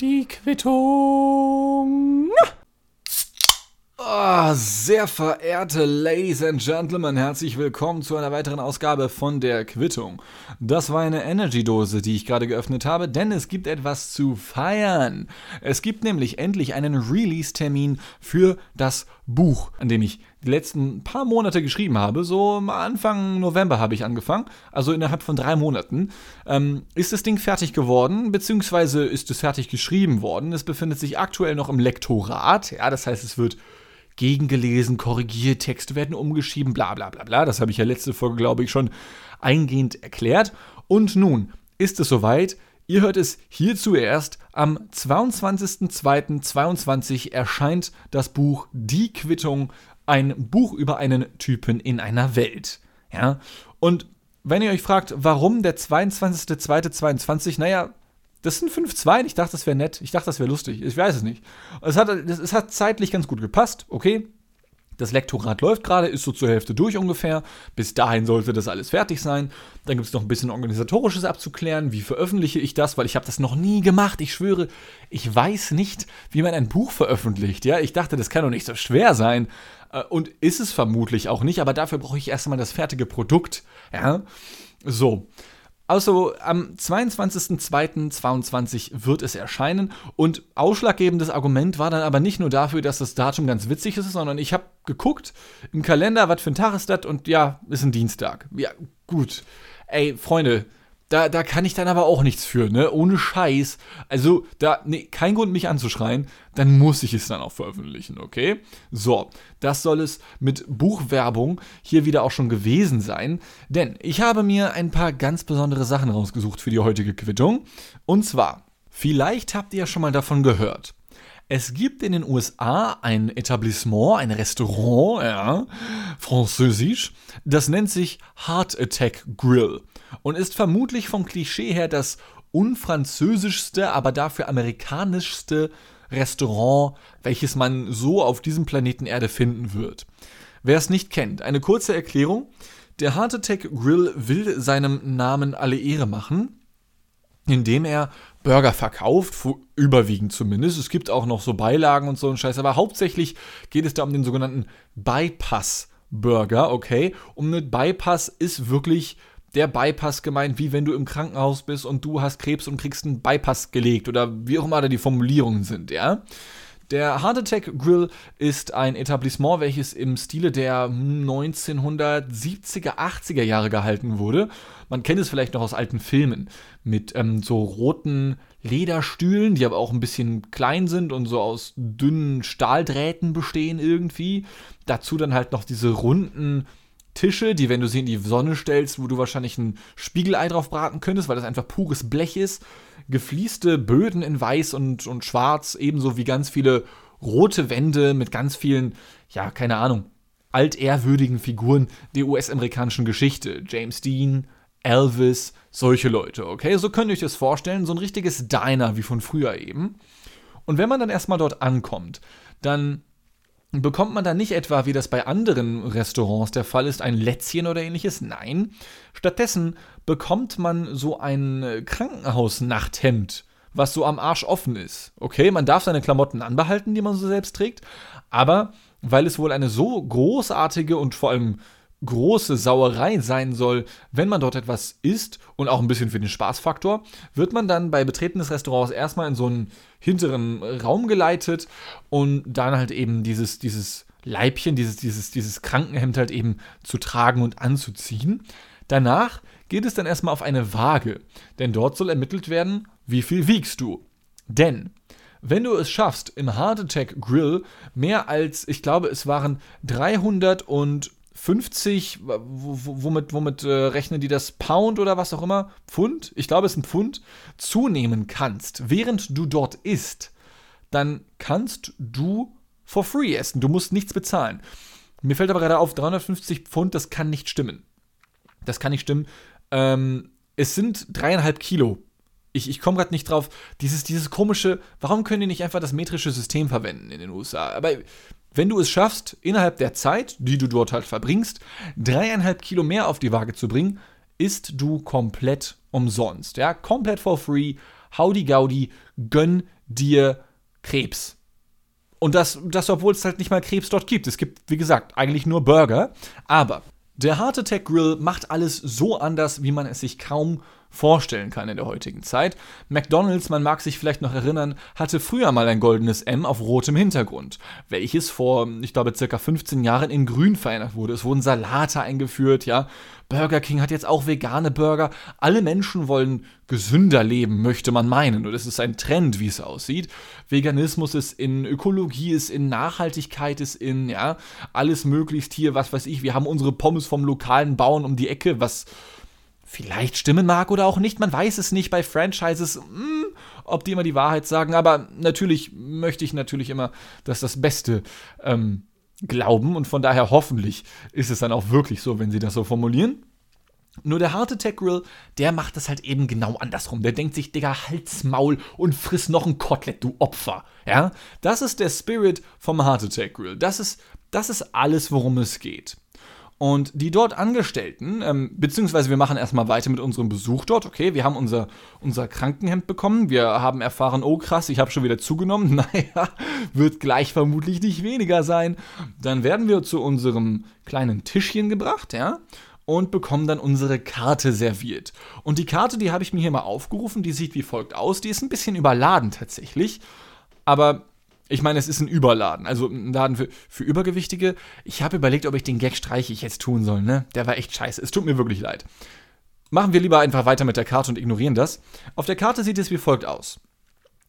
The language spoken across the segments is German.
Die Quittung. Oh, sehr verehrte Ladies and Gentlemen, herzlich willkommen zu einer weiteren Ausgabe von der Quittung. Das war eine Energy-Dose, die ich gerade geöffnet habe, denn es gibt etwas zu feiern. Es gibt nämlich endlich einen Release-Termin für das Buch, an dem ich die letzten paar Monate geschrieben habe. So Anfang November habe ich angefangen, also innerhalb von drei Monaten. Ähm, ist das Ding fertig geworden, beziehungsweise ist es fertig geschrieben worden. Es befindet sich aktuell noch im Lektorat, ja, das heißt, es wird gegengelesen, korrigiert, Texte werden umgeschrieben, bla bla bla bla. Das habe ich ja letzte Folge, glaube ich, schon eingehend erklärt. Und nun ist es soweit. Ihr hört es hier zuerst. Am 22.02.22 erscheint das Buch Die Quittung, ein Buch über einen Typen in einer Welt. Ja, und wenn ihr euch fragt, warum der 22.02.22, naja, das sind 5-2. Ich dachte, das wäre nett. Ich dachte, das wäre lustig. Ich weiß es nicht. Es hat, es hat zeitlich ganz gut gepasst. Okay. Das Lektorat läuft gerade, ist so zur Hälfte durch ungefähr. Bis dahin sollte das alles fertig sein. Dann gibt es noch ein bisschen organisatorisches abzuklären. Wie veröffentliche ich das? Weil ich habe das noch nie gemacht. Ich schwöre, ich weiß nicht, wie man ein Buch veröffentlicht. Ja, ich dachte, das kann doch nicht so schwer sein. Äh, und ist es vermutlich auch nicht. Aber dafür brauche ich erstmal das fertige Produkt. Ja, so. Also am 22.02.22 wird es erscheinen und ausschlaggebendes Argument war dann aber nicht nur dafür, dass das Datum ganz witzig ist, sondern ich habe geguckt im Kalender, was für ein Tag ist das und ja, ist ein Dienstag. Ja, gut. Ey, Freunde, da, da kann ich dann aber auch nichts für, ne? Ohne Scheiß. Also, da, nee, kein Grund, mich anzuschreien. Dann muss ich es dann auch veröffentlichen, okay? So, das soll es mit Buchwerbung hier wieder auch schon gewesen sein. Denn ich habe mir ein paar ganz besondere Sachen rausgesucht für die heutige Quittung. Und zwar, vielleicht habt ihr ja schon mal davon gehört. Es gibt in den USA ein Etablissement, ein Restaurant, ja, französisch, das nennt sich Heart Attack Grill und ist vermutlich vom Klischee her das unfranzösischste, aber dafür amerikanischste Restaurant, welches man so auf diesem Planeten Erde finden wird. Wer es nicht kennt, eine kurze Erklärung. Der Heart Attack Grill will seinem Namen alle Ehre machen, indem er Burger verkauft, überwiegend zumindest. Es gibt auch noch so Beilagen und so ein Scheiß, aber hauptsächlich geht es da um den sogenannten Bypass Burger, okay? Und mit Bypass ist wirklich der Bypass gemeint, wie wenn du im Krankenhaus bist und du hast Krebs und kriegst einen Bypass gelegt oder wie auch immer da die Formulierungen sind, ja? Der Heart Attack Grill ist ein Etablissement, welches im Stile der 1970er, 80er Jahre gehalten wurde. Man kennt es vielleicht noch aus alten Filmen mit ähm, so roten Lederstühlen, die aber auch ein bisschen klein sind und so aus dünnen Stahldrähten bestehen irgendwie. Dazu dann halt noch diese runden Tische, die, wenn du sie in die Sonne stellst, wo du wahrscheinlich ein Spiegelei drauf braten könntest, weil das einfach pures Blech ist gefließte Böden in weiß und, und schwarz, ebenso wie ganz viele rote Wände mit ganz vielen, ja, keine Ahnung, altehrwürdigen Figuren der US-amerikanischen Geschichte. James Dean, Elvis, solche Leute, okay? So könnt ihr euch das vorstellen, so ein richtiges Diner wie von früher eben. Und wenn man dann erstmal dort ankommt, dann bekommt man da nicht etwa, wie das bei anderen Restaurants der Fall ist, ein Lätzchen oder ähnliches. Nein, stattdessen bekommt man so ein Krankenhausnachthemd, was so am Arsch offen ist. Okay, man darf seine Klamotten anbehalten, die man so selbst trägt, aber weil es wohl eine so großartige und vor allem große Sauerei sein soll, wenn man dort etwas isst und auch ein bisschen für den Spaßfaktor, wird man dann bei Betreten des Restaurants erstmal in so einen hinteren Raum geleitet und dann halt eben dieses, dieses Leibchen, dieses, dieses, dieses Krankenhemd halt eben zu tragen und anzuziehen. Danach geht es dann erstmal auf eine Waage, denn dort soll ermittelt werden, wie viel wiegst du. Denn wenn du es schaffst, im Heart Attack Grill mehr als, ich glaube, es waren 300 und 50, womit, womit äh, rechnen die das? Pound oder was auch immer? Pfund? Ich glaube, es ist ein Pfund. Zunehmen kannst, während du dort isst, dann kannst du for free essen. Du musst nichts bezahlen. Mir fällt aber gerade auf, 350 Pfund, das kann nicht stimmen. Das kann nicht stimmen. Ähm, es sind dreieinhalb Kilo. Ich, ich komme gerade nicht drauf. Dieses, dieses komische, warum können die nicht einfach das metrische System verwenden in den USA? Aber wenn du es schaffst, innerhalb der Zeit, die du dort halt verbringst, dreieinhalb Kilo mehr auf die Waage zu bringen, isst du komplett umsonst. Ja, komplett for free. Howdy Gaudi, gönn dir Krebs. Und das, das obwohl es halt nicht mal Krebs dort gibt. Es gibt, wie gesagt, eigentlich nur Burger. Aber der Heart Attack Grill macht alles so anders, wie man es sich kaum vorstellen kann in der heutigen Zeit. McDonald's, man mag sich vielleicht noch erinnern, hatte früher mal ein goldenes M auf rotem Hintergrund, welches vor, ich glaube, circa 15 Jahren in grün verändert wurde. Es wurden Salate eingeführt, ja. Burger King hat jetzt auch vegane Burger. Alle Menschen wollen gesünder leben, möchte man meinen. Und es ist ein Trend, wie es aussieht. Veganismus ist in Ökologie, ist in Nachhaltigkeit, ist in, ja, alles möglichst hier, was weiß ich. Wir haben unsere Pommes vom lokalen Bauern um die Ecke, was vielleicht stimmen mag oder auch nicht. Man weiß es nicht bei Franchises, mh, hm, ob die immer die Wahrheit sagen. Aber natürlich möchte ich natürlich immer, dass das Beste ähm, glauben und von daher hoffentlich ist es dann auch wirklich so, wenn sie das so formulieren. Nur der harte Tech Grill, der macht das halt eben genau andersrum. Der denkt sich, Digga, Halsmaul und friss noch ein Kotelett, du Opfer. Ja, das ist der Spirit vom Heart Attack Grill. Das ist, das ist alles, worum es geht. Und die dort Angestellten, ähm, beziehungsweise wir machen erstmal weiter mit unserem Besuch dort. Okay, wir haben unser, unser Krankenhemd bekommen. Wir haben erfahren, oh krass, ich habe schon wieder zugenommen. Naja, wird gleich vermutlich nicht weniger sein. Dann werden wir zu unserem kleinen Tischchen gebracht, ja, und bekommen dann unsere Karte serviert. Und die Karte, die habe ich mir hier mal aufgerufen. Die sieht wie folgt aus. Die ist ein bisschen überladen tatsächlich. Aber ich meine, es ist ein Überladen, also ein Laden für, für Übergewichtige. Ich habe überlegt, ob ich den Gag streiche ich jetzt tun soll, ne? Der war echt scheiße. Es tut mir wirklich leid. Machen wir lieber einfach weiter mit der Karte und ignorieren das. Auf der Karte sieht es wie folgt aus.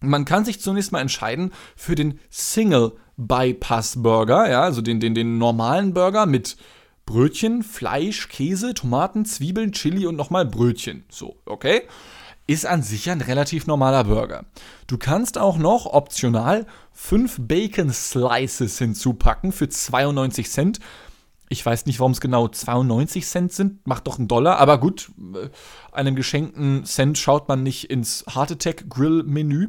Man kann sich zunächst mal entscheiden für den Single Bypass Burger, ja, also den, den, den normalen Burger mit Brötchen, Fleisch, Käse, Tomaten, Zwiebeln, Chili und nochmal Brötchen. So, okay? Ist an sich ein relativ normaler Burger. Du kannst auch noch optional 5 Bacon Slices hinzupacken für 92 Cent. Ich weiß nicht, warum es genau 92 Cent sind, macht doch einen Dollar, aber gut, äh, einem geschenkten Cent schaut man nicht ins Heart Attack Grill Menü.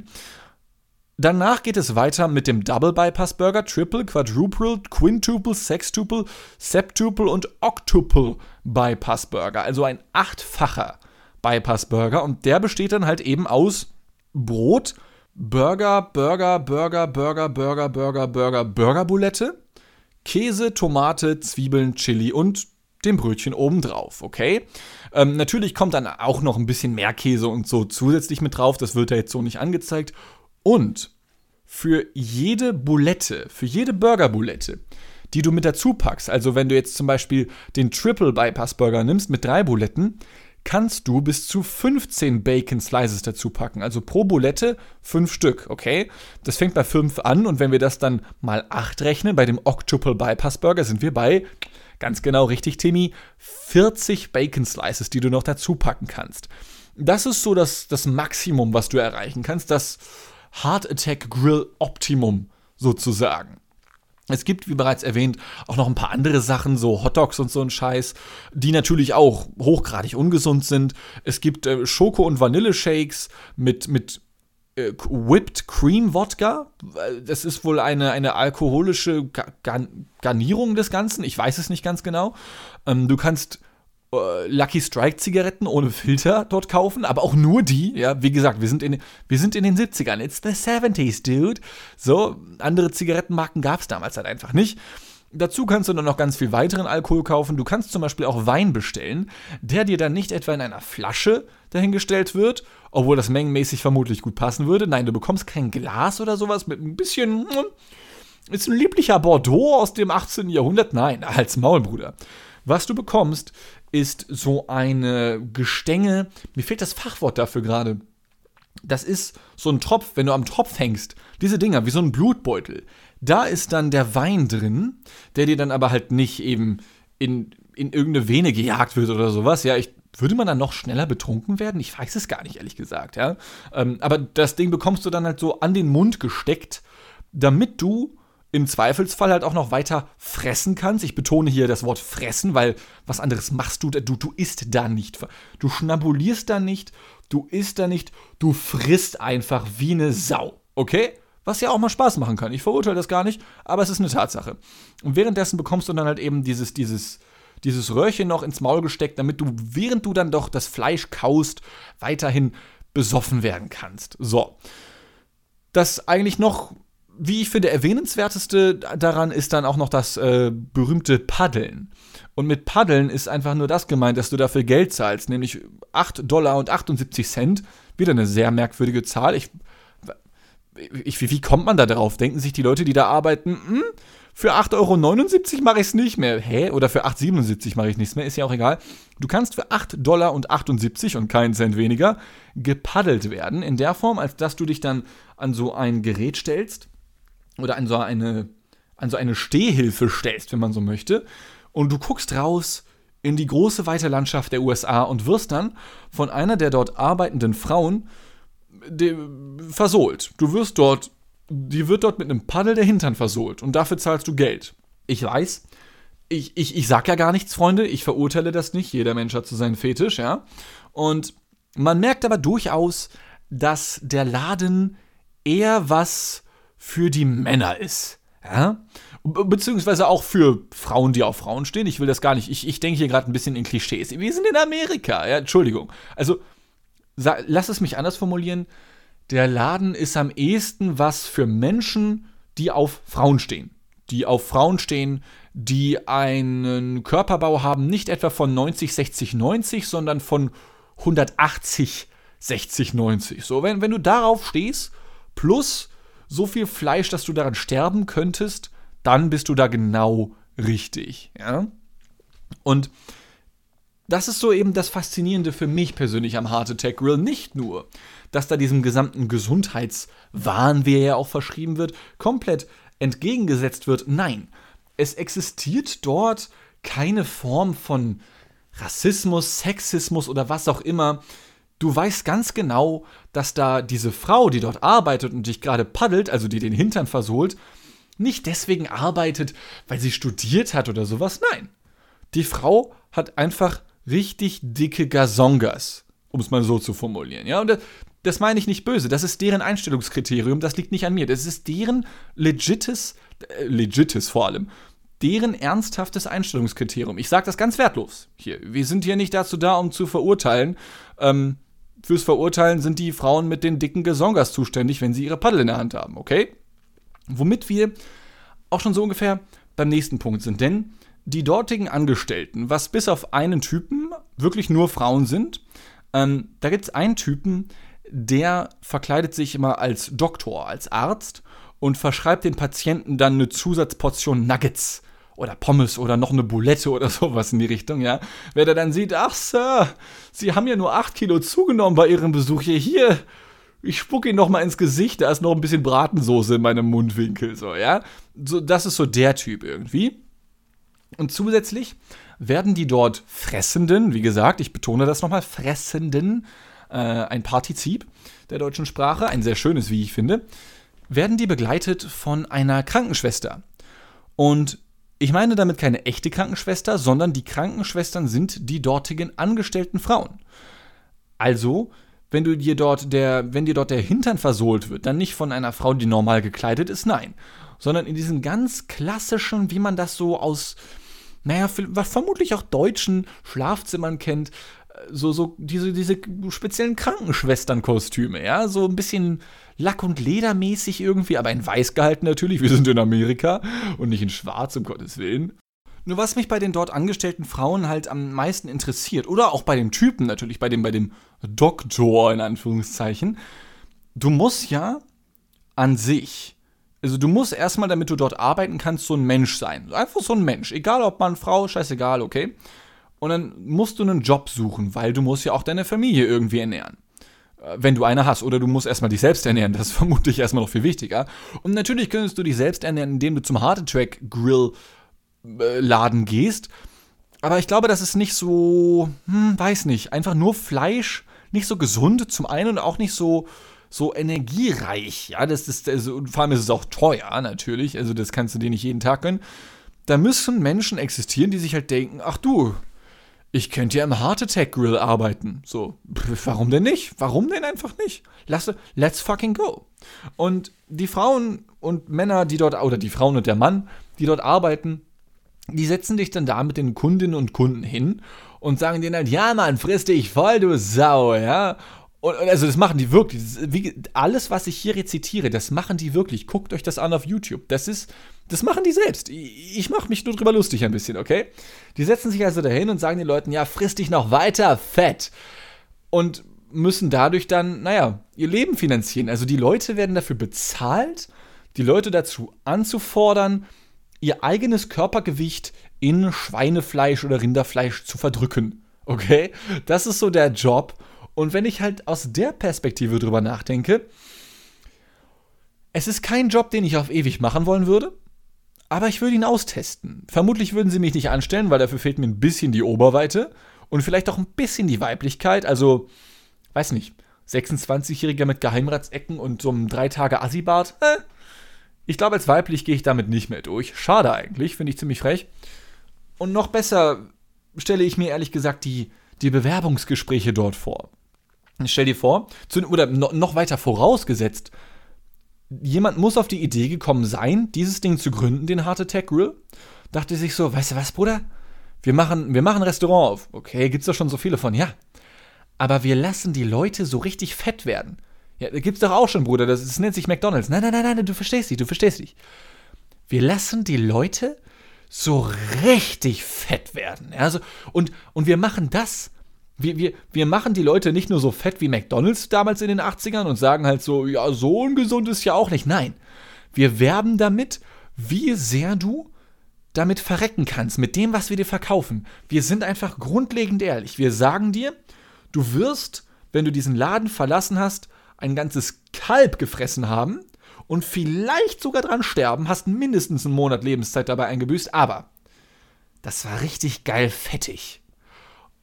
Danach geht es weiter mit dem Double Bypass Burger, Triple, Quadruple, Quintuple, Sextuple, Septuple und Octuple Bypass Burger, also ein achtfacher Bypass Burger und der besteht dann halt eben aus Brot, Burger, Burger, Burger, Burger, Burger, Burger, Burger, Burgerbulette, Käse, Tomate, Zwiebeln, Chili und dem Brötchen obendrauf, okay? Ähm, natürlich kommt dann auch noch ein bisschen mehr Käse und so zusätzlich mit drauf, das wird da jetzt so nicht angezeigt. Und für jede Bulette, für jede Burgerbulette, die du mit dazu packst, also wenn du jetzt zum Beispiel den Triple Bypass Burger nimmst mit drei Buletten, kannst du bis zu 15 Bacon Slices dazu packen. Also pro Bulette 5 Stück, okay? Das fängt bei 5 an und wenn wir das dann mal 8 rechnen, bei dem Octuple Bypass Burger sind wir bei, ganz genau richtig, Timmy, 40 Bacon Slices, die du noch dazu packen kannst. Das ist so das, das Maximum, was du erreichen kannst, das Heart Attack Grill Optimum sozusagen. Es gibt, wie bereits erwähnt, auch noch ein paar andere Sachen, so Hotdogs und so ein Scheiß, die natürlich auch hochgradig ungesund sind. Es gibt äh, Schoko- und Vanilleshakes mit, mit äh, Whipped Cream Wodka. Das ist wohl eine, eine alkoholische Garn Garnierung des Ganzen. Ich weiß es nicht ganz genau. Ähm, du kannst äh, Lucky Strike Zigaretten ohne Filter dort kaufen, aber auch nur die. Ja, wie gesagt, wir sind in, wir sind in den 70ern. It's the 70s, dude. So, andere Zigarettenmarken gab es damals halt einfach nicht. Dazu kannst du dann noch ganz viel weiteren Alkohol kaufen. Du kannst zum Beispiel auch Wein bestellen, der dir dann nicht etwa in einer Flasche dahingestellt wird, obwohl das mengenmäßig vermutlich gut passen würde. Nein, du bekommst kein Glas oder sowas mit ein bisschen. Ist ein lieblicher Bordeaux aus dem 18. Jahrhundert? Nein, als Maulbruder. Was du bekommst, ist so eine Gestänge, mir fehlt das Fachwort dafür gerade. Das ist so ein Tropf, wenn du am Tropf hängst, diese Dinger, wie so ein Blutbeutel. Da ist dann der Wein drin, der dir dann aber halt nicht eben in, in irgendeine Vene gejagt wird oder sowas. Ja, ich, würde man dann noch schneller betrunken werden? Ich weiß es gar nicht, ehrlich gesagt, ja. Ähm, aber das Ding bekommst du dann halt so an den Mund gesteckt, damit du im Zweifelsfall halt auch noch weiter fressen kannst. Ich betone hier das Wort fressen, weil was anderes machst du, du, du isst da nicht. Du schnabulierst da nicht, du isst da nicht, du frisst einfach wie eine Sau. Okay? Was ja auch mal Spaß machen kann. Ich verurteile das gar nicht, aber es ist eine Tatsache. Und währenddessen bekommst du dann halt eben dieses, dieses, dieses Röhrchen noch ins Maul gesteckt, damit du, während du dann doch das Fleisch kaust, weiterhin besoffen werden kannst. So. Das eigentlich noch, wie ich finde, erwähnenswerteste daran ist dann auch noch das äh, berühmte Paddeln. Und mit Paddeln ist einfach nur das gemeint, dass du dafür Geld zahlst, nämlich 8 Dollar und 78 Cent. Wieder eine sehr merkwürdige Zahl. Ich, ich, wie kommt man da drauf? Denken sich die Leute, die da arbeiten, hm, für 8,79 Euro mache ich es nicht mehr. Hä? Oder für 8,77 mache ich nichts mehr, ist ja auch egal. Du kannst für 8 Dollar und 78 und keinen Cent weniger gepaddelt werden, in der Form, als dass du dich dann an so ein Gerät stellst oder an so eine, an so eine Stehhilfe stellst, wenn man so möchte, und du guckst raus in die große weite Landschaft der USA und wirst dann von einer der dort arbeitenden Frauen versohlt. Du wirst dort die wird dort mit einem Paddel der Hintern versohlt und dafür zahlst du Geld. Ich weiß, ich, ich, ich sag ja gar nichts, Freunde, ich verurteile das nicht, jeder Mensch hat so seinen Fetisch, ja. Und man merkt aber durchaus, dass der Laden eher was für die Männer ist, ja. Beziehungsweise auch für Frauen, die auf Frauen stehen. Ich will das gar nicht. Ich, ich denke hier gerade ein bisschen in Klischees. Wir sind in Amerika, ja, Entschuldigung. Also, lass es mich anders formulieren der Laden ist am ehesten was für Menschen, die auf Frauen stehen. Die auf Frauen stehen, die einen Körperbau haben, nicht etwa von 90, 60, 90, sondern von 180, 60, 90. So, wenn, wenn du darauf stehst, plus so viel Fleisch, dass du daran sterben könntest, dann bist du da genau richtig. Ja? Und das ist so eben das Faszinierende für mich persönlich am Heart Attack Grill. Nicht nur, dass da diesem gesamten Gesundheitswahn, wie er ja auch verschrieben wird, komplett entgegengesetzt wird. Nein, es existiert dort keine Form von Rassismus, Sexismus oder was auch immer. Du weißt ganz genau, dass da diese Frau, die dort arbeitet und dich gerade paddelt, also die den Hintern versohlt, nicht deswegen arbeitet, weil sie studiert hat oder sowas. Nein. Die Frau hat einfach richtig dicke Gazongas, um es mal so zu formulieren. Ja, und das, das meine ich nicht böse. Das ist deren Einstellungskriterium. Das liegt nicht an mir. Das ist deren legites, äh, legites vor allem, deren ernsthaftes Einstellungskriterium. Ich sage das ganz wertlos hier. Wir sind hier nicht dazu da, um zu verurteilen. Ähm, fürs Verurteilen sind die Frauen mit den dicken Gesongas zuständig, wenn sie ihre Paddel in der Hand haben, okay? Womit wir auch schon so ungefähr beim nächsten Punkt sind. Denn die dortigen Angestellten, was bis auf einen Typen wirklich nur Frauen sind, ähm, da gibt es einen Typen, der verkleidet sich immer als Doktor, als Arzt und verschreibt den Patienten dann eine Zusatzportion Nuggets oder Pommes oder noch eine Boulette oder sowas in die Richtung, ja. Wer da dann sieht, ach Sir, Sie haben ja nur 8 Kilo zugenommen bei Ihrem Besuch hier. Hier, ich spucke Ihnen noch mal ins Gesicht, da ist noch ein bisschen Bratensoße in meinem Mundwinkel, so, ja. So, das ist so der Typ irgendwie. Und zusätzlich werden die dort Fressenden, wie gesagt, ich betone das nochmal, Fressenden, äh, ein Partizip der deutschen Sprache, ein sehr schönes, wie ich finde, werden die begleitet von einer Krankenschwester. Und ich meine damit keine echte Krankenschwester, sondern die Krankenschwestern sind die dortigen angestellten Frauen. Also, wenn du dir dort der, wenn dir dort der Hintern versohlt wird, dann nicht von einer Frau, die normal gekleidet ist, nein, sondern in diesen ganz klassischen, wie man das so aus naja, vermutlich auch deutschen Schlafzimmern kennt, so, so diese, diese speziellen Krankenschwesternkostüme, ja, so ein bisschen Lack- und Ledermäßig irgendwie, aber in weiß gehalten natürlich, wir sind in Amerika und nicht in schwarz, um Gottes Willen. Nur was mich bei den dort angestellten Frauen halt am meisten interessiert, oder auch bei dem Typen natürlich, bei dem, bei dem Doktor in Anführungszeichen, du musst ja an sich also du musst erstmal, damit du dort arbeiten kannst, so ein Mensch sein. Einfach so ein Mensch. Egal ob Mann, Frau, scheißegal, okay? Und dann musst du einen Job suchen, weil du musst ja auch deine Familie irgendwie ernähren. Äh, wenn du eine hast. Oder du musst erstmal dich selbst ernähren. Das ist vermutlich erstmal noch viel wichtiger. Und natürlich könntest du dich selbst ernähren, indem du zum Heart Attack Grill äh, Laden gehst. Aber ich glaube, das ist nicht so, hm, weiß nicht, einfach nur Fleisch, nicht so gesund zum einen und auch nicht so so energiereich. Ja, das ist, also, vor allem ist es auch teuer, natürlich. Also, das kannst du dir nicht jeden Tag gönnen. Da müssen Menschen existieren, die sich halt denken: Ach du, ich könnte ja im Heart Attack Grill arbeiten. So, warum denn nicht? Warum denn einfach nicht? Lasse, let's fucking go. Und die Frauen und Männer, die dort, oder die Frauen und der Mann, die dort arbeiten, die setzen dich dann da mit den Kundinnen und Kunden hin und sagen denen halt, ja Mann, friss dich voll, du Sau, ja. Und, also das machen die wirklich. Wie, alles, was ich hier rezitiere, das machen die wirklich. Guckt euch das an auf YouTube. Das ist, das machen die selbst. Ich, mache mich nur drüber lustig ein bisschen, okay? Die setzen sich also dahin und sagen den Leuten, ja, friss dich noch weiter, fett. Und müssen dadurch dann, naja, ihr Leben finanzieren. Also die Leute werden dafür bezahlt, die Leute dazu anzufordern, ihr eigenes Körpergewicht in Schweinefleisch oder Rinderfleisch zu verdrücken. Okay? Das ist so der Job. Und wenn ich halt aus der Perspektive drüber nachdenke, es ist kein Job, den ich auf ewig machen wollen würde, aber ich würde ihn austesten. Vermutlich würden sie mich nicht anstellen, weil dafür fehlt mir ein bisschen die Oberweite und vielleicht auch ein bisschen die Weiblichkeit. Also, weiß nicht, 26-Jähriger mit Geheimratsecken und so einem drei Tage Assibart. Äh, ich glaube, als weiblich gehe ich damit nicht mehr durch. Schade eigentlich, finde ich ziemlich frech. Und noch besser stelle ich mir ehrlich gesagt die, die Bewerbungsgespräche dort vor. Stell dir vor, zu, oder noch weiter vorausgesetzt, jemand muss auf die Idee gekommen sein, dieses Ding zu gründen, den Heart Attack Grill. Dachte sich so, weißt du was, Bruder? Wir machen, wir machen ein Restaurant auf. Okay, gibt's doch schon so viele von, ja. Aber wir lassen die Leute so richtig fett werden. Ja, da gibt's doch auch schon, Bruder. Das, das nennt sich McDonalds. Nein, nein, nein, nein, du verstehst dich, du verstehst dich. Wir lassen die Leute so richtig fett werden. Also, und, und wir machen das. Wir, wir, wir machen die Leute nicht nur so fett wie McDonalds damals in den 80ern und sagen halt so, ja, so ungesund ist ja auch nicht. Nein. Wir werben damit, wie sehr du damit verrecken kannst, mit dem, was wir dir verkaufen. Wir sind einfach grundlegend ehrlich. Wir sagen dir, du wirst, wenn du diesen Laden verlassen hast, ein ganzes Kalb gefressen haben und vielleicht sogar dran sterben, hast mindestens einen Monat Lebenszeit dabei eingebüßt, aber das war richtig geil fettig.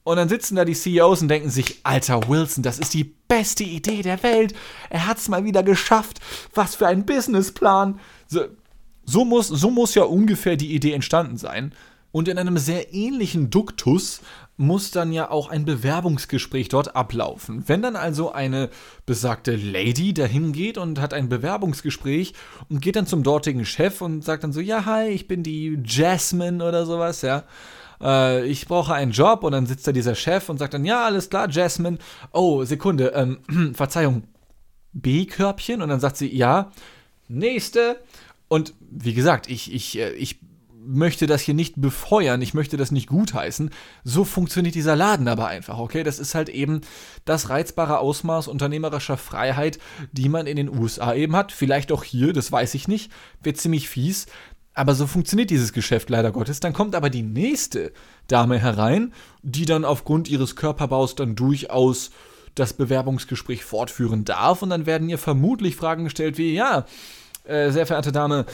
Und dann sitzen da die CEOs und denken sich, alter Wilson, das ist die beste Idee der Welt. Er hat's mal wieder geschafft. Was für ein Businessplan. So, so, muss, so muss ja ungefähr die Idee entstanden sein. Und in einem sehr ähnlichen Duktus muss dann ja auch ein Bewerbungsgespräch dort ablaufen. Wenn dann also eine besagte Lady dahin geht und hat ein Bewerbungsgespräch und geht dann zum dortigen Chef und sagt dann so, ja, hi, ich bin die Jasmine oder sowas, ja. Äh, ich brauche einen Job und dann sitzt da dieser Chef und sagt dann, ja, alles klar, Jasmine. Oh, Sekunde, ähm, Verzeihung, B-Körbchen? Und dann sagt sie, ja, nächste. Und wie gesagt, ich, ich, äh, ich möchte das hier nicht befeuern, ich möchte das nicht gutheißen. So funktioniert dieser Laden aber einfach, okay? Das ist halt eben das reizbare Ausmaß unternehmerischer Freiheit, die man in den USA eben hat. Vielleicht auch hier, das weiß ich nicht. Wird ziemlich fies. Aber so funktioniert dieses Geschäft leider Gottes. Dann kommt aber die nächste Dame herein, die dann aufgrund ihres Körperbaus dann durchaus das Bewerbungsgespräch fortführen darf. Und dann werden ihr vermutlich Fragen gestellt wie, ja, äh, sehr verehrte Dame,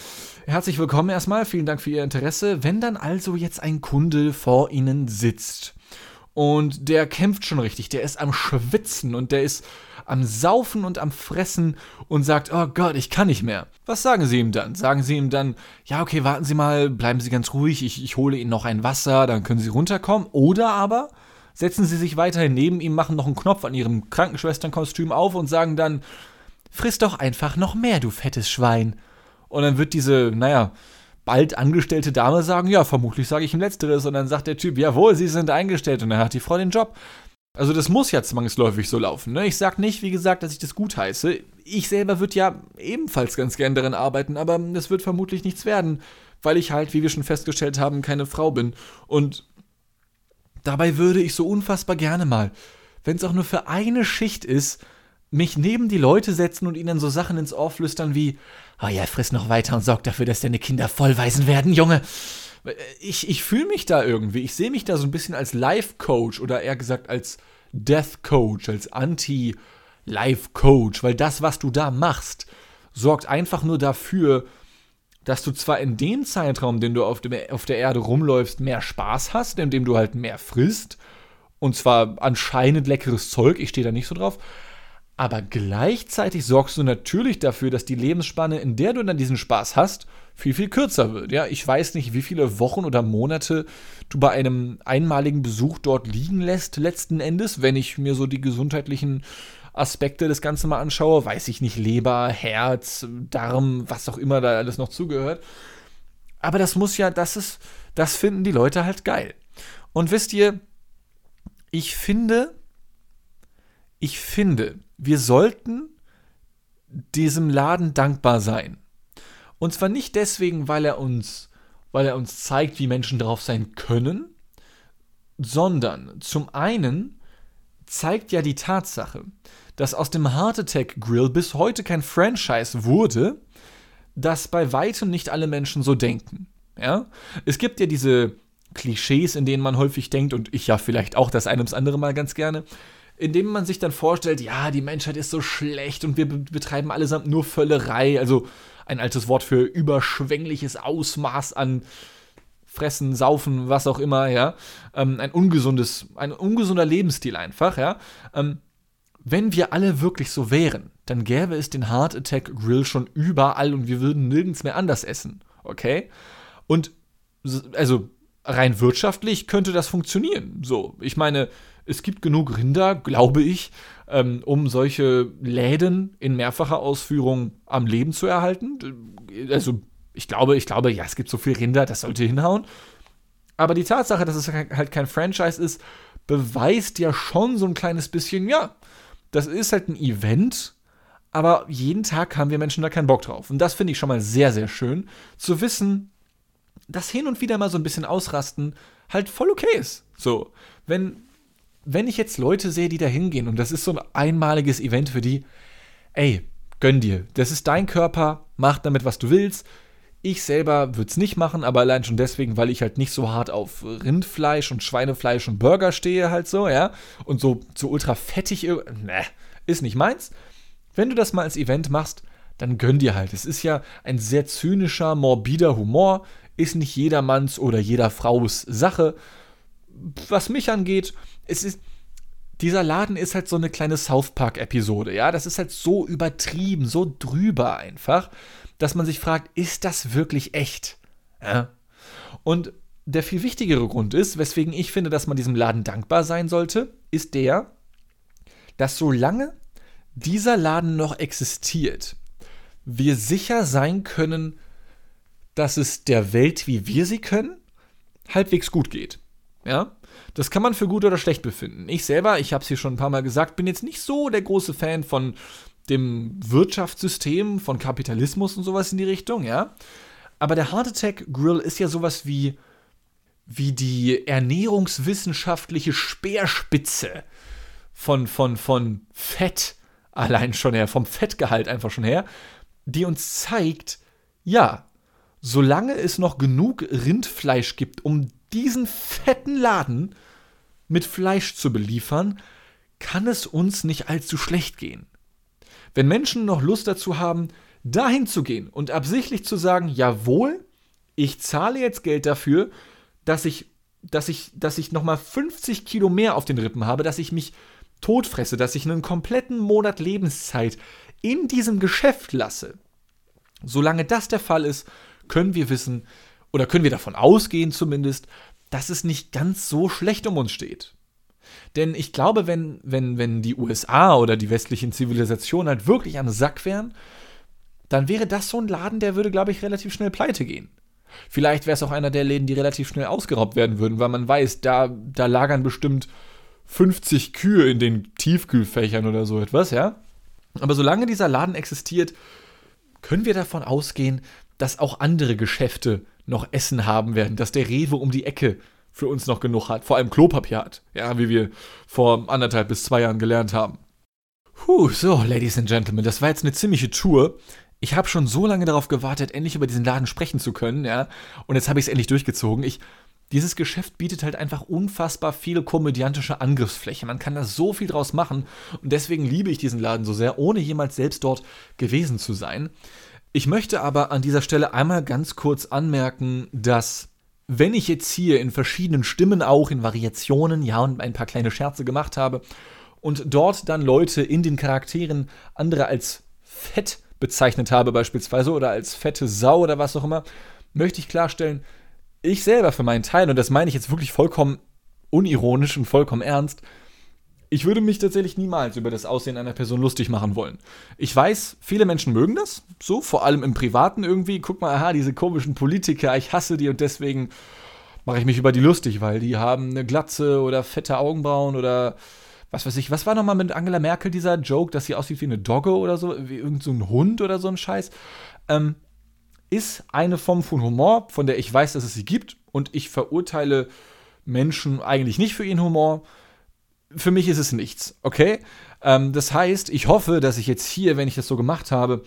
herzlich willkommen erstmal, vielen Dank für Ihr Interesse. Wenn dann also jetzt ein Kunde vor Ihnen sitzt und der kämpft schon richtig, der ist am Schwitzen und der ist am Saufen und am Fressen und sagt, oh Gott, ich kann nicht mehr. Was sagen Sie ihm dann? Sagen Sie ihm dann, ja, okay, warten Sie mal, bleiben Sie ganz ruhig, ich, ich hole Ihnen noch ein Wasser, dann können Sie runterkommen. Oder aber setzen Sie sich weiterhin neben ihm, machen noch einen Knopf an Ihrem Krankenschwesternkostüm auf und sagen dann, friss doch einfach noch mehr, du fettes Schwein. Und dann wird diese, naja, bald angestellte Dame sagen, ja, vermutlich sage ich ihm Letzteres. Und dann sagt der Typ, jawohl, Sie sind eingestellt. Und dann hat die Frau den Job. Also das muss ja zwangsläufig so laufen. Ne? Ich sage nicht, wie gesagt, dass ich das gut heiße. Ich selber würde ja ebenfalls ganz gern daran arbeiten, aber das wird vermutlich nichts werden, weil ich halt, wie wir schon festgestellt haben, keine Frau bin. Und dabei würde ich so unfassbar gerne mal, wenn es auch nur für eine Schicht ist, mich neben die Leute setzen und ihnen so Sachen ins Ohr flüstern wie, oh ja, friss noch weiter und sorg dafür, dass deine Kinder vollweisen werden, Junge. Ich, ich fühle mich da irgendwie, ich sehe mich da so ein bisschen als Life-Coach oder eher gesagt als Death-Coach, als Anti-Life-Coach, weil das, was du da machst, sorgt einfach nur dafür, dass du zwar in dem Zeitraum, den du auf, dem, auf der Erde rumläufst, mehr Spaß hast, indem du halt mehr frisst, und zwar anscheinend leckeres Zeug, ich stehe da nicht so drauf, aber gleichzeitig sorgst du natürlich dafür, dass die Lebensspanne, in der du dann diesen Spaß hast, viel, viel kürzer wird. Ja, ich weiß nicht, wie viele Wochen oder Monate du bei einem einmaligen Besuch dort liegen lässt, letzten Endes, wenn ich mir so die gesundheitlichen Aspekte des Ganzen mal anschaue. Weiß ich nicht, Leber, Herz, Darm, was auch immer da alles noch zugehört. Aber das muss ja, das ist, Das finden die Leute halt geil. Und wisst ihr, ich finde, ich finde, wir sollten diesem Laden dankbar sein. Und zwar nicht deswegen, weil er uns, weil er uns zeigt, wie Menschen drauf sein können, sondern zum einen zeigt ja die Tatsache, dass aus dem Heart Attack Grill bis heute kein Franchise wurde, dass bei weitem nicht alle Menschen so denken. Ja? Es gibt ja diese Klischees, in denen man häufig denkt, und ich ja vielleicht auch das eine ums andere Mal ganz gerne, indem man sich dann vorstellt, ja, die Menschheit ist so schlecht und wir betreiben allesamt nur Völlerei, also ein altes Wort für überschwängliches Ausmaß an Fressen, Saufen, was auch immer, ja. Ähm, ein ungesundes, ein ungesunder Lebensstil einfach, ja. Ähm, wenn wir alle wirklich so wären, dann gäbe es den Heart Attack Grill schon überall und wir würden nirgends mehr anders essen, okay? Und also rein wirtschaftlich könnte das funktionieren. So, ich meine, es gibt genug Rinder, glaube ich, ähm, um solche Läden in mehrfacher Ausführung am Leben zu erhalten. Also, ich glaube, ich glaube, ja, es gibt so viel Rinder, das sollte hinhauen. Aber die Tatsache, dass es halt kein Franchise ist, beweist ja schon so ein kleines bisschen, ja, das ist halt ein Event, aber jeden Tag haben wir Menschen da keinen Bock drauf. Und das finde ich schon mal sehr, sehr schön, zu wissen, dass hin und wieder mal so ein bisschen ausrasten halt voll okay ist. So, wenn, wenn ich jetzt Leute sehe, die da hingehen und das ist so ein einmaliges Event für die, ey, gönn dir. Das ist dein Körper, mach damit, was du willst. Ich selber würde es nicht machen, aber allein schon deswegen, weil ich halt nicht so hart auf Rindfleisch und Schweinefleisch und Burger stehe, halt so, ja. Und so, so ultra fettig, ne, ist nicht meins. Wenn du das mal als Event machst, dann gönn dir halt. Es ist ja ein sehr zynischer, morbider Humor, ist nicht jedermanns oder jeder Fraus Sache. Was mich angeht, es ist. Dieser Laden ist halt so eine kleine South Park-Episode, ja. Das ist halt so übertrieben, so drüber einfach, dass man sich fragt, ist das wirklich echt? Ja. Und der viel wichtigere Grund ist, weswegen ich finde, dass man diesem Laden dankbar sein sollte, ist der, dass solange dieser Laden noch existiert, wir sicher sein können, dass es der Welt, wie wir sie können, halbwegs gut geht. Ja, das kann man für gut oder schlecht befinden. Ich selber, ich habe es hier schon ein paar Mal gesagt, bin jetzt nicht so der große Fan von dem Wirtschaftssystem, von Kapitalismus und sowas in die Richtung, ja. Aber der Heart Attack Grill ist ja sowas wie, wie die ernährungswissenschaftliche Speerspitze von, von, von Fett allein schon her, vom Fettgehalt einfach schon her, die uns zeigt, ja, solange es noch genug Rindfleisch gibt, um diesen fetten Laden mit Fleisch zu beliefern, kann es uns nicht allzu schlecht gehen. Wenn Menschen noch Lust dazu haben, dahin zu gehen und absichtlich zu sagen, jawohl, ich zahle jetzt Geld dafür, dass ich, dass ich, dass ich nochmal 50 Kilo mehr auf den Rippen habe, dass ich mich totfresse, dass ich einen kompletten Monat Lebenszeit in diesem Geschäft lasse. Solange das der Fall ist, können wir wissen, oder können wir davon ausgehen zumindest, dass es nicht ganz so schlecht um uns steht. Denn ich glaube, wenn, wenn, wenn die USA oder die westlichen Zivilisationen halt wirklich am Sack wären, dann wäre das so ein Laden, der würde, glaube ich, relativ schnell pleite gehen. Vielleicht wäre es auch einer der Läden, die relativ schnell ausgeraubt werden würden, weil man weiß, da, da lagern bestimmt 50 Kühe in den Tiefkühlfächern oder so etwas, ja. Aber solange dieser Laden existiert, können wir davon ausgehen, dass auch andere Geschäfte noch Essen haben werden, dass der Rewe um die Ecke für uns noch genug hat, vor allem Klopapier hat, ja, wie wir vor anderthalb bis zwei Jahren gelernt haben. Puh, so, Ladies and Gentlemen, das war jetzt eine ziemliche Tour. Ich habe schon so lange darauf gewartet, endlich über diesen Laden sprechen zu können, ja, und jetzt habe ich es endlich durchgezogen. Ich, dieses Geschäft bietet halt einfach unfassbar viel komödiantische Angriffsfläche. Man kann da so viel draus machen und deswegen liebe ich diesen Laden so sehr, ohne jemals selbst dort gewesen zu sein. Ich möchte aber an dieser Stelle einmal ganz kurz anmerken, dass wenn ich jetzt hier in verschiedenen Stimmen auch, in Variationen, ja, und ein paar kleine Scherze gemacht habe und dort dann Leute in den Charakteren andere als fett bezeichnet habe beispielsweise oder als fette Sau oder was auch immer, möchte ich klarstellen, ich selber für meinen Teil, und das meine ich jetzt wirklich vollkommen unironisch und vollkommen ernst, ich würde mich tatsächlich niemals über das Aussehen einer Person lustig machen wollen. Ich weiß, viele Menschen mögen das, so, vor allem im Privaten irgendwie. Guck mal, aha, diese komischen Politiker, ich hasse die und deswegen mache ich mich über die lustig, weil die haben eine Glatze oder fette Augenbrauen oder was weiß ich. Was war nochmal mit Angela Merkel dieser Joke, dass sie aussieht wie eine Dogge oder so, wie irgend so Hund oder so ein Scheiß? Ähm, ist eine Form von Humor, von der ich weiß, dass es sie gibt und ich verurteile Menschen eigentlich nicht für ihren Humor. Für mich ist es nichts, okay? Ähm, das heißt, ich hoffe, dass ich jetzt hier, wenn ich das so gemacht habe,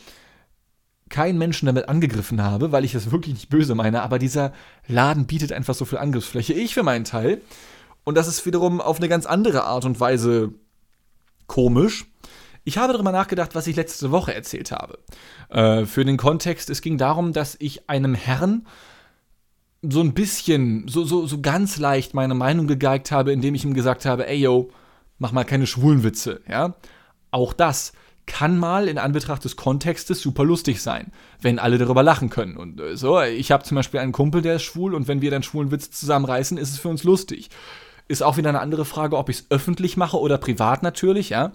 keinen Menschen damit angegriffen habe, weil ich das wirklich nicht böse meine, aber dieser Laden bietet einfach so viel Angriffsfläche. Ich für meinen Teil, und das ist wiederum auf eine ganz andere Art und Weise komisch, ich habe darüber nachgedacht, was ich letzte Woche erzählt habe. Äh, für den Kontext, es ging darum, dass ich einem Herrn so ein bisschen, so, so, so ganz leicht meine Meinung gegeigt habe, indem ich ihm gesagt habe, ey yo, mach mal keine schwulen Witze, ja. Auch das kann mal in Anbetracht des Kontextes super lustig sein, wenn alle darüber lachen können. Und äh, so, ich habe zum Beispiel einen Kumpel, der ist schwul, und wenn wir dann schwulen Witz zusammenreißen, ist es für uns lustig. Ist auch wieder eine andere Frage, ob ich es öffentlich mache oder privat natürlich, ja.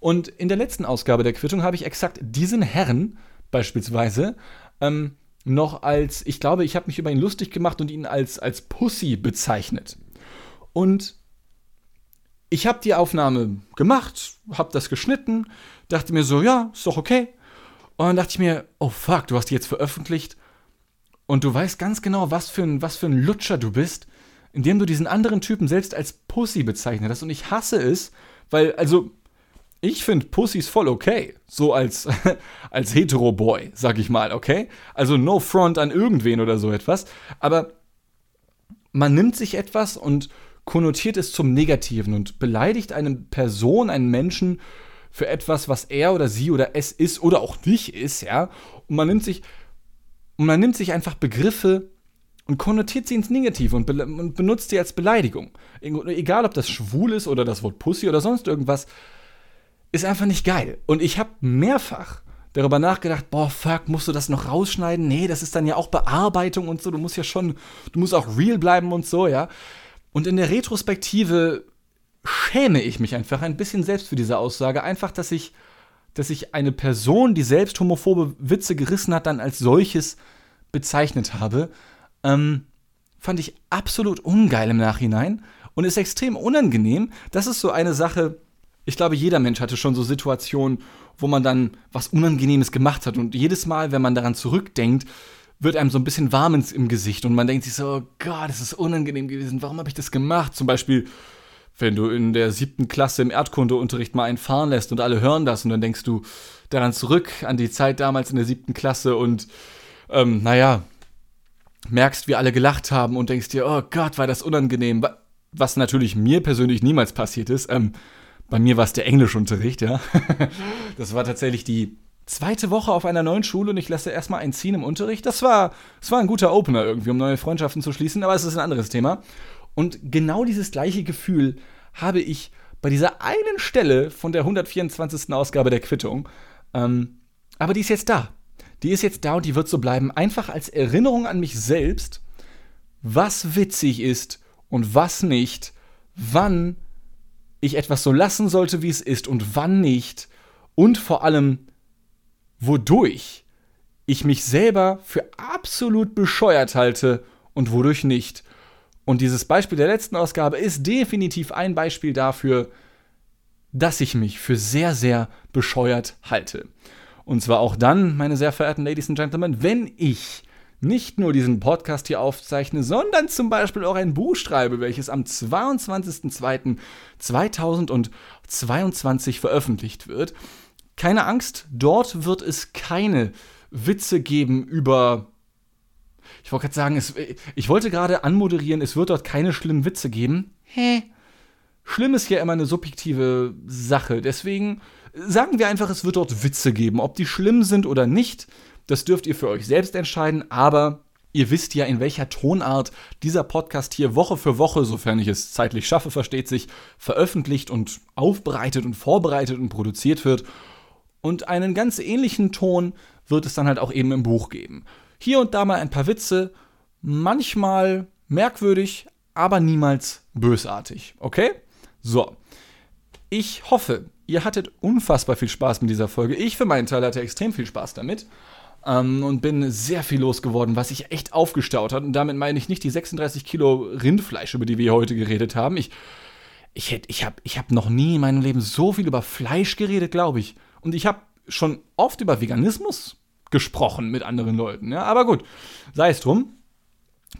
Und in der letzten Ausgabe der Quittung habe ich exakt diesen Herrn beispielsweise ähm, noch als, ich glaube, ich habe mich über ihn lustig gemacht und ihn als, als Pussy bezeichnet. Und ich habe die Aufnahme gemacht, habe das geschnitten, dachte mir so, ja, ist doch okay. Und dann dachte ich mir, oh fuck, du hast die jetzt veröffentlicht und du weißt ganz genau, was für ein, was für ein Lutscher du bist, indem du diesen anderen Typen selbst als Pussy bezeichnet hast. Und ich hasse es, weil, also, ich finde Pussys voll okay. So als, als Hetero-Boy, sag ich mal, okay? Also no front an irgendwen oder so etwas. Aber man nimmt sich etwas und konnotiert es zum Negativen und beleidigt eine Person, einen Menschen für etwas, was er oder sie oder es ist oder auch nicht ist, ja. Und man nimmt sich, und man nimmt sich einfach Begriffe und konnotiert sie ins Negative und, be und benutzt sie als Beleidigung. Egal, ob das schwul ist oder das Wort Pussy oder sonst irgendwas, ist einfach nicht geil. Und ich habe mehrfach darüber nachgedacht, boah, fuck, musst du das noch rausschneiden? Nee, das ist dann ja auch Bearbeitung und so. Du musst ja schon, du musst auch real bleiben und so, ja. Und in der Retrospektive schäme ich mich einfach ein bisschen selbst für diese Aussage. Einfach, dass ich, dass ich eine Person, die selbst homophobe Witze gerissen hat, dann als solches bezeichnet habe. Ähm, fand ich absolut ungeil im Nachhinein und ist extrem unangenehm. Das ist so eine Sache, ich glaube, jeder Mensch hatte schon so Situationen, wo man dann was Unangenehmes gemacht hat. Und jedes Mal, wenn man daran zurückdenkt, wird einem so ein bisschen warm ins, im Gesicht und man denkt sich so, oh Gott, das ist unangenehm gewesen, warum habe ich das gemacht? Zum Beispiel, wenn du in der siebten Klasse im Erdkundeunterricht mal einen fahren lässt und alle hören das und dann denkst du daran zurück an die Zeit damals in der siebten Klasse und ähm, naja, merkst, wie alle gelacht haben und denkst dir, oh Gott, war das unangenehm. Was natürlich mir persönlich niemals passiert ist. Ähm, bei mir war es der Englischunterricht, ja. das war tatsächlich die zweite Woche auf einer neuen Schule und ich lasse erstmal ein Ziehen im Unterricht. Das war, das war ein guter Opener irgendwie, um neue Freundschaften zu schließen, aber es ist ein anderes Thema. Und genau dieses gleiche Gefühl habe ich bei dieser einen Stelle von der 124. Ausgabe der Quittung. Ähm, aber die ist jetzt da. Die ist jetzt da und die wird so bleiben. Einfach als Erinnerung an mich selbst, was witzig ist und was nicht, wann ich etwas so lassen sollte, wie es ist und wann nicht. Und vor allem, wodurch ich mich selber für absolut bescheuert halte und wodurch nicht. Und dieses Beispiel der letzten Ausgabe ist definitiv ein Beispiel dafür, dass ich mich für sehr, sehr bescheuert halte. Und zwar auch dann, meine sehr verehrten Ladies and Gentlemen, wenn ich nicht nur diesen Podcast hier aufzeichne, sondern zum Beispiel auch ein Buch schreibe, welches am 22.02.2022 veröffentlicht wird. Keine Angst, dort wird es keine Witze geben über. Ich wollte gerade sagen, es, ich wollte gerade anmoderieren, es wird dort keine schlimmen Witze geben. Hä? Schlimm ist ja immer eine subjektive Sache. Deswegen sagen wir einfach, es wird dort Witze geben. Ob die schlimm sind oder nicht, das dürft ihr für euch selbst entscheiden. Aber ihr wisst ja, in welcher Tonart dieser Podcast hier Woche für Woche, sofern ich es zeitlich schaffe, versteht sich, veröffentlicht und aufbereitet und vorbereitet und produziert wird. Und einen ganz ähnlichen Ton wird es dann halt auch eben im Buch geben. Hier und da mal ein paar Witze, manchmal merkwürdig, aber niemals bösartig. Okay? So. Ich hoffe, ihr hattet unfassbar viel Spaß mit dieser Folge. Ich für meinen Teil hatte extrem viel Spaß damit. ähm, und bin sehr viel losgeworden, was sich echt aufgestaut hat. Und damit meine ich nicht die 36 Kilo Rindfleisch, über die wir heute geredet haben. Ich, ich, ich habe ich hab noch nie in meinem Leben so viel über Fleisch geredet, glaube ich. Und ich habe schon oft über Veganismus gesprochen mit anderen Leuten. Ja? Aber gut, sei es drum.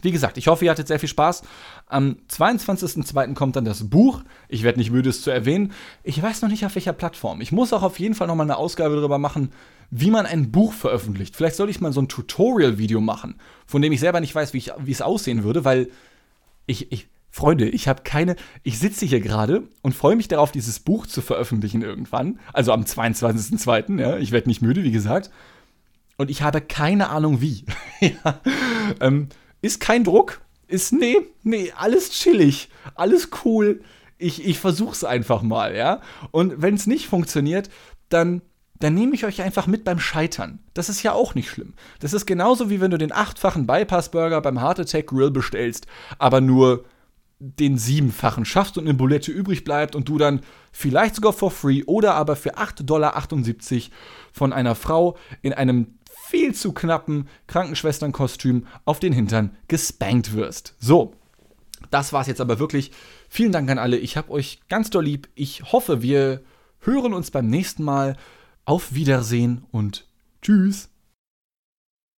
Wie gesagt, ich hoffe, ihr hattet sehr viel Spaß. Am 22.02. kommt dann das Buch. Ich werde nicht müde, es zu erwähnen. Ich weiß noch nicht, auf welcher Plattform. Ich muss auch auf jeden Fall noch mal eine Ausgabe darüber machen, wie man ein Buch veröffentlicht. Vielleicht soll ich mal so ein Tutorial-Video machen, von dem ich selber nicht weiß, wie, ich, wie es aussehen würde, weil ich, ich Freunde, ich habe keine. Ich sitze hier gerade und freue mich darauf, dieses Buch zu veröffentlichen irgendwann. Also am 22.02. Ja, ich werde nicht müde, wie gesagt. Und ich habe keine Ahnung wie. ja. ähm, ist kein Druck. Ist, nee, nee, alles chillig. Alles cool. Ich, ich versuch's einfach mal, ja. Und wenn es nicht funktioniert, dann dann nehme ich euch einfach mit beim Scheitern. Das ist ja auch nicht schlimm. Das ist genauso wie wenn du den achtfachen Bypass-Burger beim Heart Attack Grill bestellst, aber nur den siebenfachen schaffst und eine Bulette übrig bleibt und du dann vielleicht sogar for free oder aber für 8,78 Dollar von einer Frau in einem viel zu knappen Krankenschwesternkostüm auf den Hintern gespankt wirst. So, das war's jetzt aber wirklich. Vielen Dank an alle. Ich hab euch ganz doll lieb. Ich hoffe, wir hören uns beim nächsten Mal. Auf Wiedersehen und tschüss.